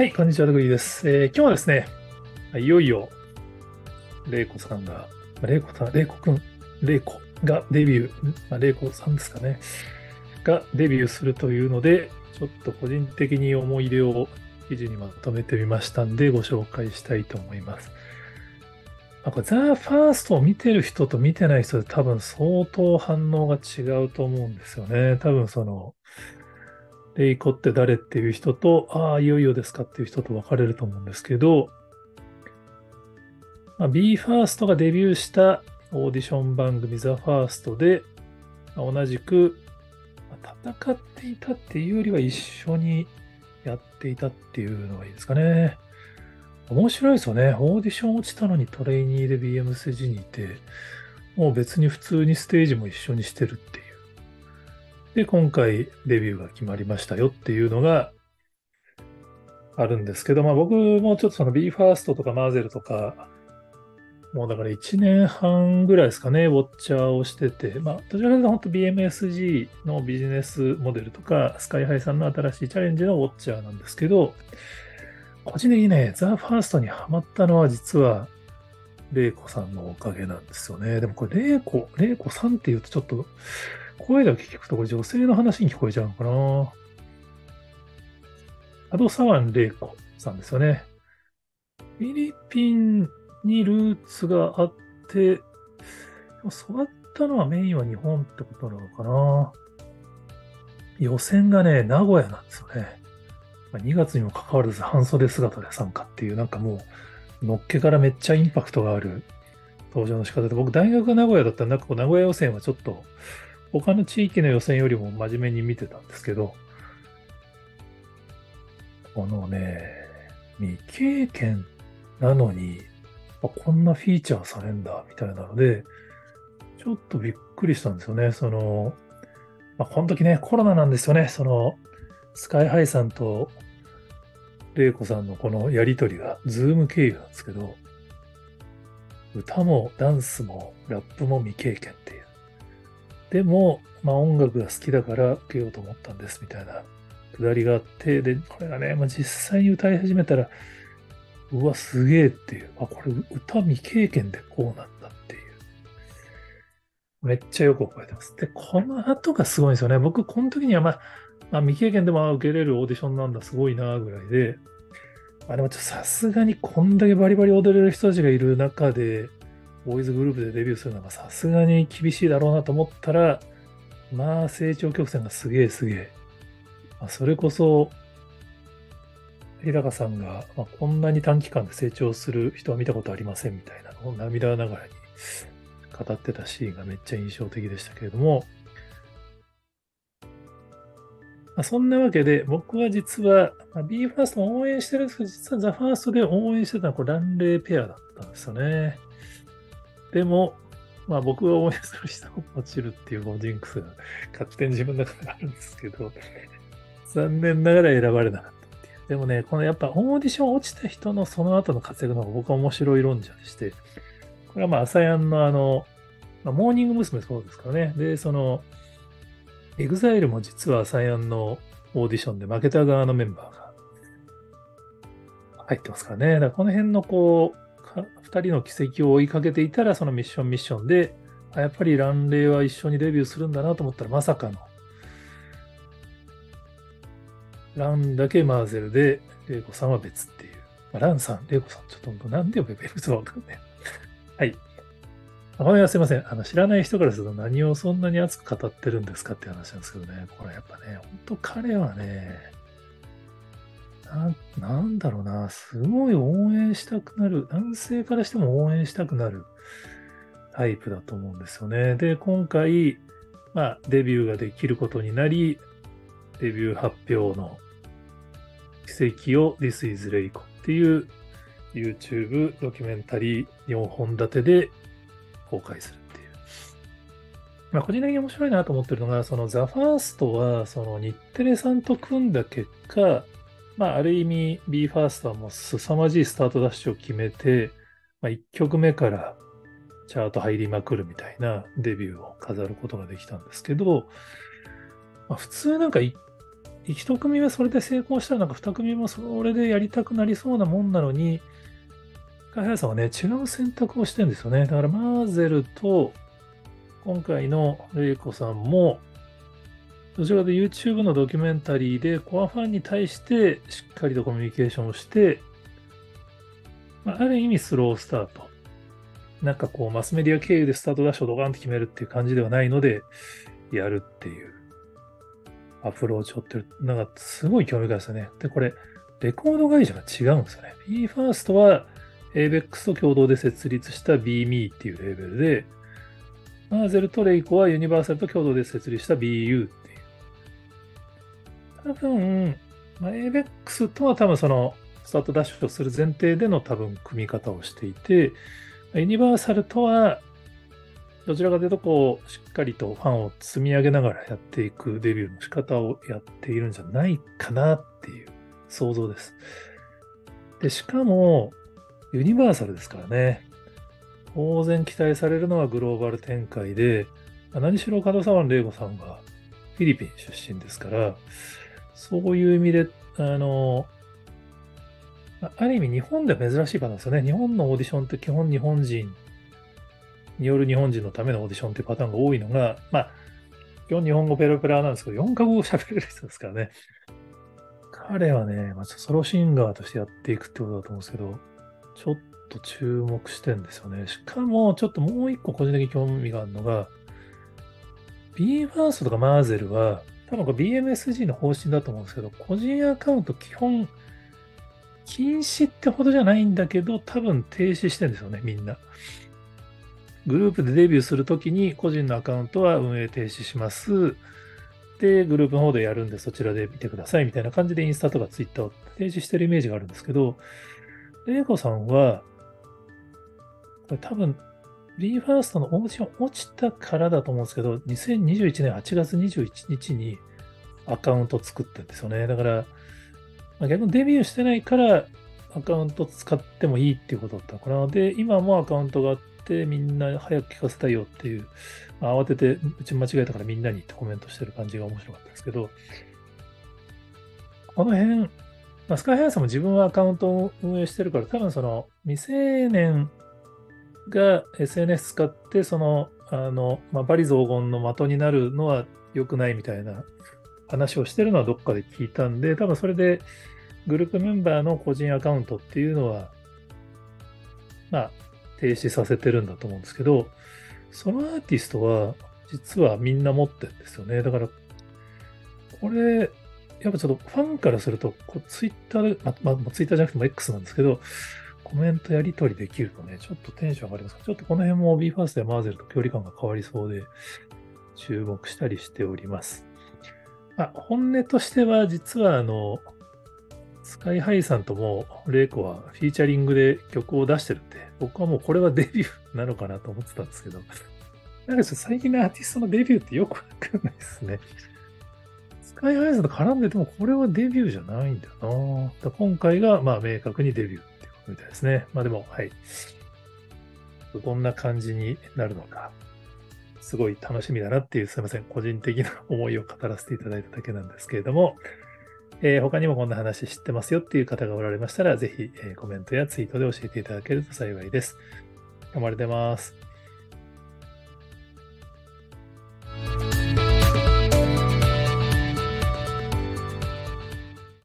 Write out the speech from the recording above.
はい、こんにちは、ドグリーです。えー今日はですね、いよいよ、レイコさんが、レイコさん、レイコくん、レイコがデビュー、まあ、レイコさんですかね、がデビューするというので、ちょっと個人的に思い出を記事にまとめてみましたんで、ご紹介したいと思います。まあ、これ、ザ・ファーストを見てる人と見てない人で多分相当反応が違うと思うんですよね。多分その、レイコって誰っていう人と、ああ、いよいよですかっていう人と分かれると思うんですけど、まあ、BE:FIRST がデビューしたオーディション番組 THEFIRST で、まあ同じく、戦っていたっていうよりは一緒にやっていたっていうのがいいですかね。面白いですよね。オーディション落ちたのにトレイニーで BMSG にいて、もう別に普通にステージも一緒にしてるっていう。で、今回デビューが決まりましたよっていうのがあるんですけど、まあ僕もちょっとその BE:FIRST とかマーゼルとか、もうだから1年半ぐらいですかね、ウォッチャーをしてて、まあどちらかというと本当 BMSG のビジネスモデルとか、スカイハイさんの新しいチャレンジのウォッチャーなんですけど、個人的にね、ザ・ファーストにハマったのは実は、レイコさんのおかげなんですよね。でもこれ、レイコ、レイコさんって言うとちょっと、声だけ聞くとこれ女性の話に聞こえちゃうのかな。アドサワン・レイコさんですよね。フィリピンにルーツがあって、でも育ったのはメインは日本ってことなのかな。予選がね、名古屋なんですよね。2月にもかかわらず半袖姿で参加っていう、なんかもう、のっけからめっちゃインパクトがある登場の仕方で、僕大学が名古屋だったら、なんかこう名古屋予選はちょっと、他の地域の予選よりも真面目に見てたんですけど、このね、未経験なのに、あこんなフィーチャーされんだ、みたいなので、ちょっとびっくりしたんですよね。その、まあ、この時ね、コロナなんですよね。その、 SKY-HI さんと、 REIKO さんのこのやりとりが、 Zoom 経由なんですけど、歌もダンスもラップも未経験っていう。でも、まあ音楽が好きだから受けようと思ったんですみたいなくだりがあって、で、これがね、まあ、実際に歌い始めたら、うわ、すげえっていう。あ、これ歌未経験でこうなんだっていう。めっちゃよく覚えてます。で、この後がすごいんですよね。僕、この時にはまあ、まあ、未経験でも受けれるオーディションなんだ、すごいな、ぐらいで、まあでもちょっとさすがにこんだけバリバリ踊れる人たちがいる中で、ボーイズグループでデビューするのがさすがに厳しいだろうなと思ったら、まあ成長曲線がすげえすげえ。まあ、それこそ、日高さんが、まあ、こんなに短期間で成長する人は見たことありませんみたいなのを涙ながらに語ってたシーンがめっちゃ印象的でしたけれども、まあ、そんなわけで、僕は実は、まあ、BE:FIRST を応援してるんですけど、実は THEFIRST で応援してたのはこれランレーペアだったんですよね。でも、まあ僕が応援する人も落ちるっていうジンクスが勝手に自分の中であるんですけど、残念ながら選ばれなかったっていう。でもね、このやっぱオーディション落ちた人のその後の活躍の方が僕は面白い論者でして、これはまあ、アサヤンのあの、まあ、モーニング娘。そうですからね。で、その、EXILE も実は ASAYAN のオーディションで負けた側のメンバーが入ってますからね。だからこの辺のこう、か二人の奇跡を追いかけていたら、そのミッションミッションで、あやっぱりランレイは一緒にデビューするんだなと思ったら、まさかの、ランだけ MAZZEL で、 REIKOさんは別っていう。まあ、ランさん、 REIKOさん、ちょっと本当なんで呼べばいいかわかんない。はい。これはすいません。あの、知らない人からすると何をそんなに熱く語ってるんですかって話なんですけどね。これやっぱね、本当彼はね、なんだろうな、すごい応援したくなる、男性からしても応援したくなるタイプだと思うんですよね。で、今回、まあ、デビューができることになり、デビュー発表の奇跡を This is Reiko っていう YouTube ドキュメンタリー4本立てで公開するっていう。まあ、個人的に面白いなと思ってるのが、そのザ・ファーストは、その日テレさんと組んだ結果、まあ、ある意味 BE:FIRST はもう凄まじいスタートダッシュを決めて、まあ、1曲目からチャート入りまくるみたいなデビューを飾ることができたんですけど、まあ、普通なんか1組目それで成功したら、なんか2組もそれでやりたくなりそうなもんなのに、カハヤさんはね、違う選択をしてるんですよね。だからマーゼルと、今回のレイコさんも、どちらかというと YouTube のドキュメンタリーでコアファンに対してしっかりとコミュニケーションをして、まあ、ある意味スロースタート。なんかこう、マスメディア経由でスタートダッシュをドカンと決めるっていう感じではないので、やるっていうアプローチをってる。なんかすごい興味深いですよね。で、これ、レコード会社が違うんですよね。BE:FIRST は ABEX と共同で設立した BME っていうレーベルで、マーゼルとレイコはユニバーサルと共同で設立した BU っていう。多分、まあ、ABEX とは多分そのスタートダッシュをする前提での多分組み方をしていて、ユニバーサルとはどちらかというと、こう、しっかりとファンを積み上げながらやっていくデビューの仕方をやっているんじゃないかなっていう想像です。で、しかも、ユニバーサルですからね。当然期待されるのはグローバル展開で、何しろ門沢玲子さんがフィリピン出身ですから、そういう意味で、あの、ある意味日本では珍しいパターンですよね。日本のオーディションって基本日本人による日本人のためのオーディションっていうパターンが多いのが、まあ、基本日本語ペラペラなんですけど、4カ国語喋れる人ですからね。彼はね、まあ、ソロシンガーとしてやっていくってことだと思うんですけど、ちょっと注目してんですよね。しかも、ちょっともう一個個人的に興味があるのが、BE:FIRST とかマーゼルは、多分これ BMSG の方針だと思うんですけど、個人アカウント基本禁止ってほどじゃないんだけど、多分停止してるんですよね、みんな。グループでデビューするときに個人のアカウントは運営停止します。で、グループの方でやるんでそちらで見てくださいみたいな感じでインスタとかツイッターを停止してるイメージがあるんですけど、レイコさんは、これ多分 BE:FIRST のオーディション落ちたからだと思うんですけど、2021年8月21日にアカウント作ってるんですよね。だから、まあ、逆にデビューしてないからアカウント使ってもいいっていうことだったのかな。で、今もアカウントがあってみんな早く聞かせたいよっていう、まあ、慌ててうち間違えたからみんなにってコメントしてる感じが面白かったですけど、この辺、まあ、スカイハイさんも自分はアカウントを運営してるから、多分その未成年が SNS 使って、その、あの、まあ、バリ雑言の的になるのは良くないみたいな話をしてるのはどっかで聞いたんで、多分それでグループメンバーの個人アカウントっていうのは、まあ、停止させてるんだと思うんですけど、そのアーティストは実はみんな持ってるんですよね。だから、これ、やっぱちょっとファンからすると、こうツイッターで、まあ、まあ、ツイッターじゃなくても X なんですけど、コメントやり取りできるとね、ちょっとテンション上がりますちょっとこの辺も BE:FIRST やマーゼルと距離感が変わりそうで、注目したりしております。まあ、本音としては、実はあの、スカイハイさんとも、レイコはフィーチャリングで曲を出してるんで、僕はもうこれはデビューなのかなと思ってたんですけど、なんか最近のアーティストのデビューってよくわかんないですね。スカイハイさんと絡んでても、これはデビューじゃないんだよな。今回が、まあ、明確にデビューみたいですね。まあでも、はい。どんな感じになるのか、すごい楽しみだなっていう、すいません、個人的な思いを語らせていただいただけなんですけれども、えー、他にもこんな話知ってますよっていう方がおられましたら、ぜひ、えー、コメントやツイートで教えていただけると幸いです。頑張れてます。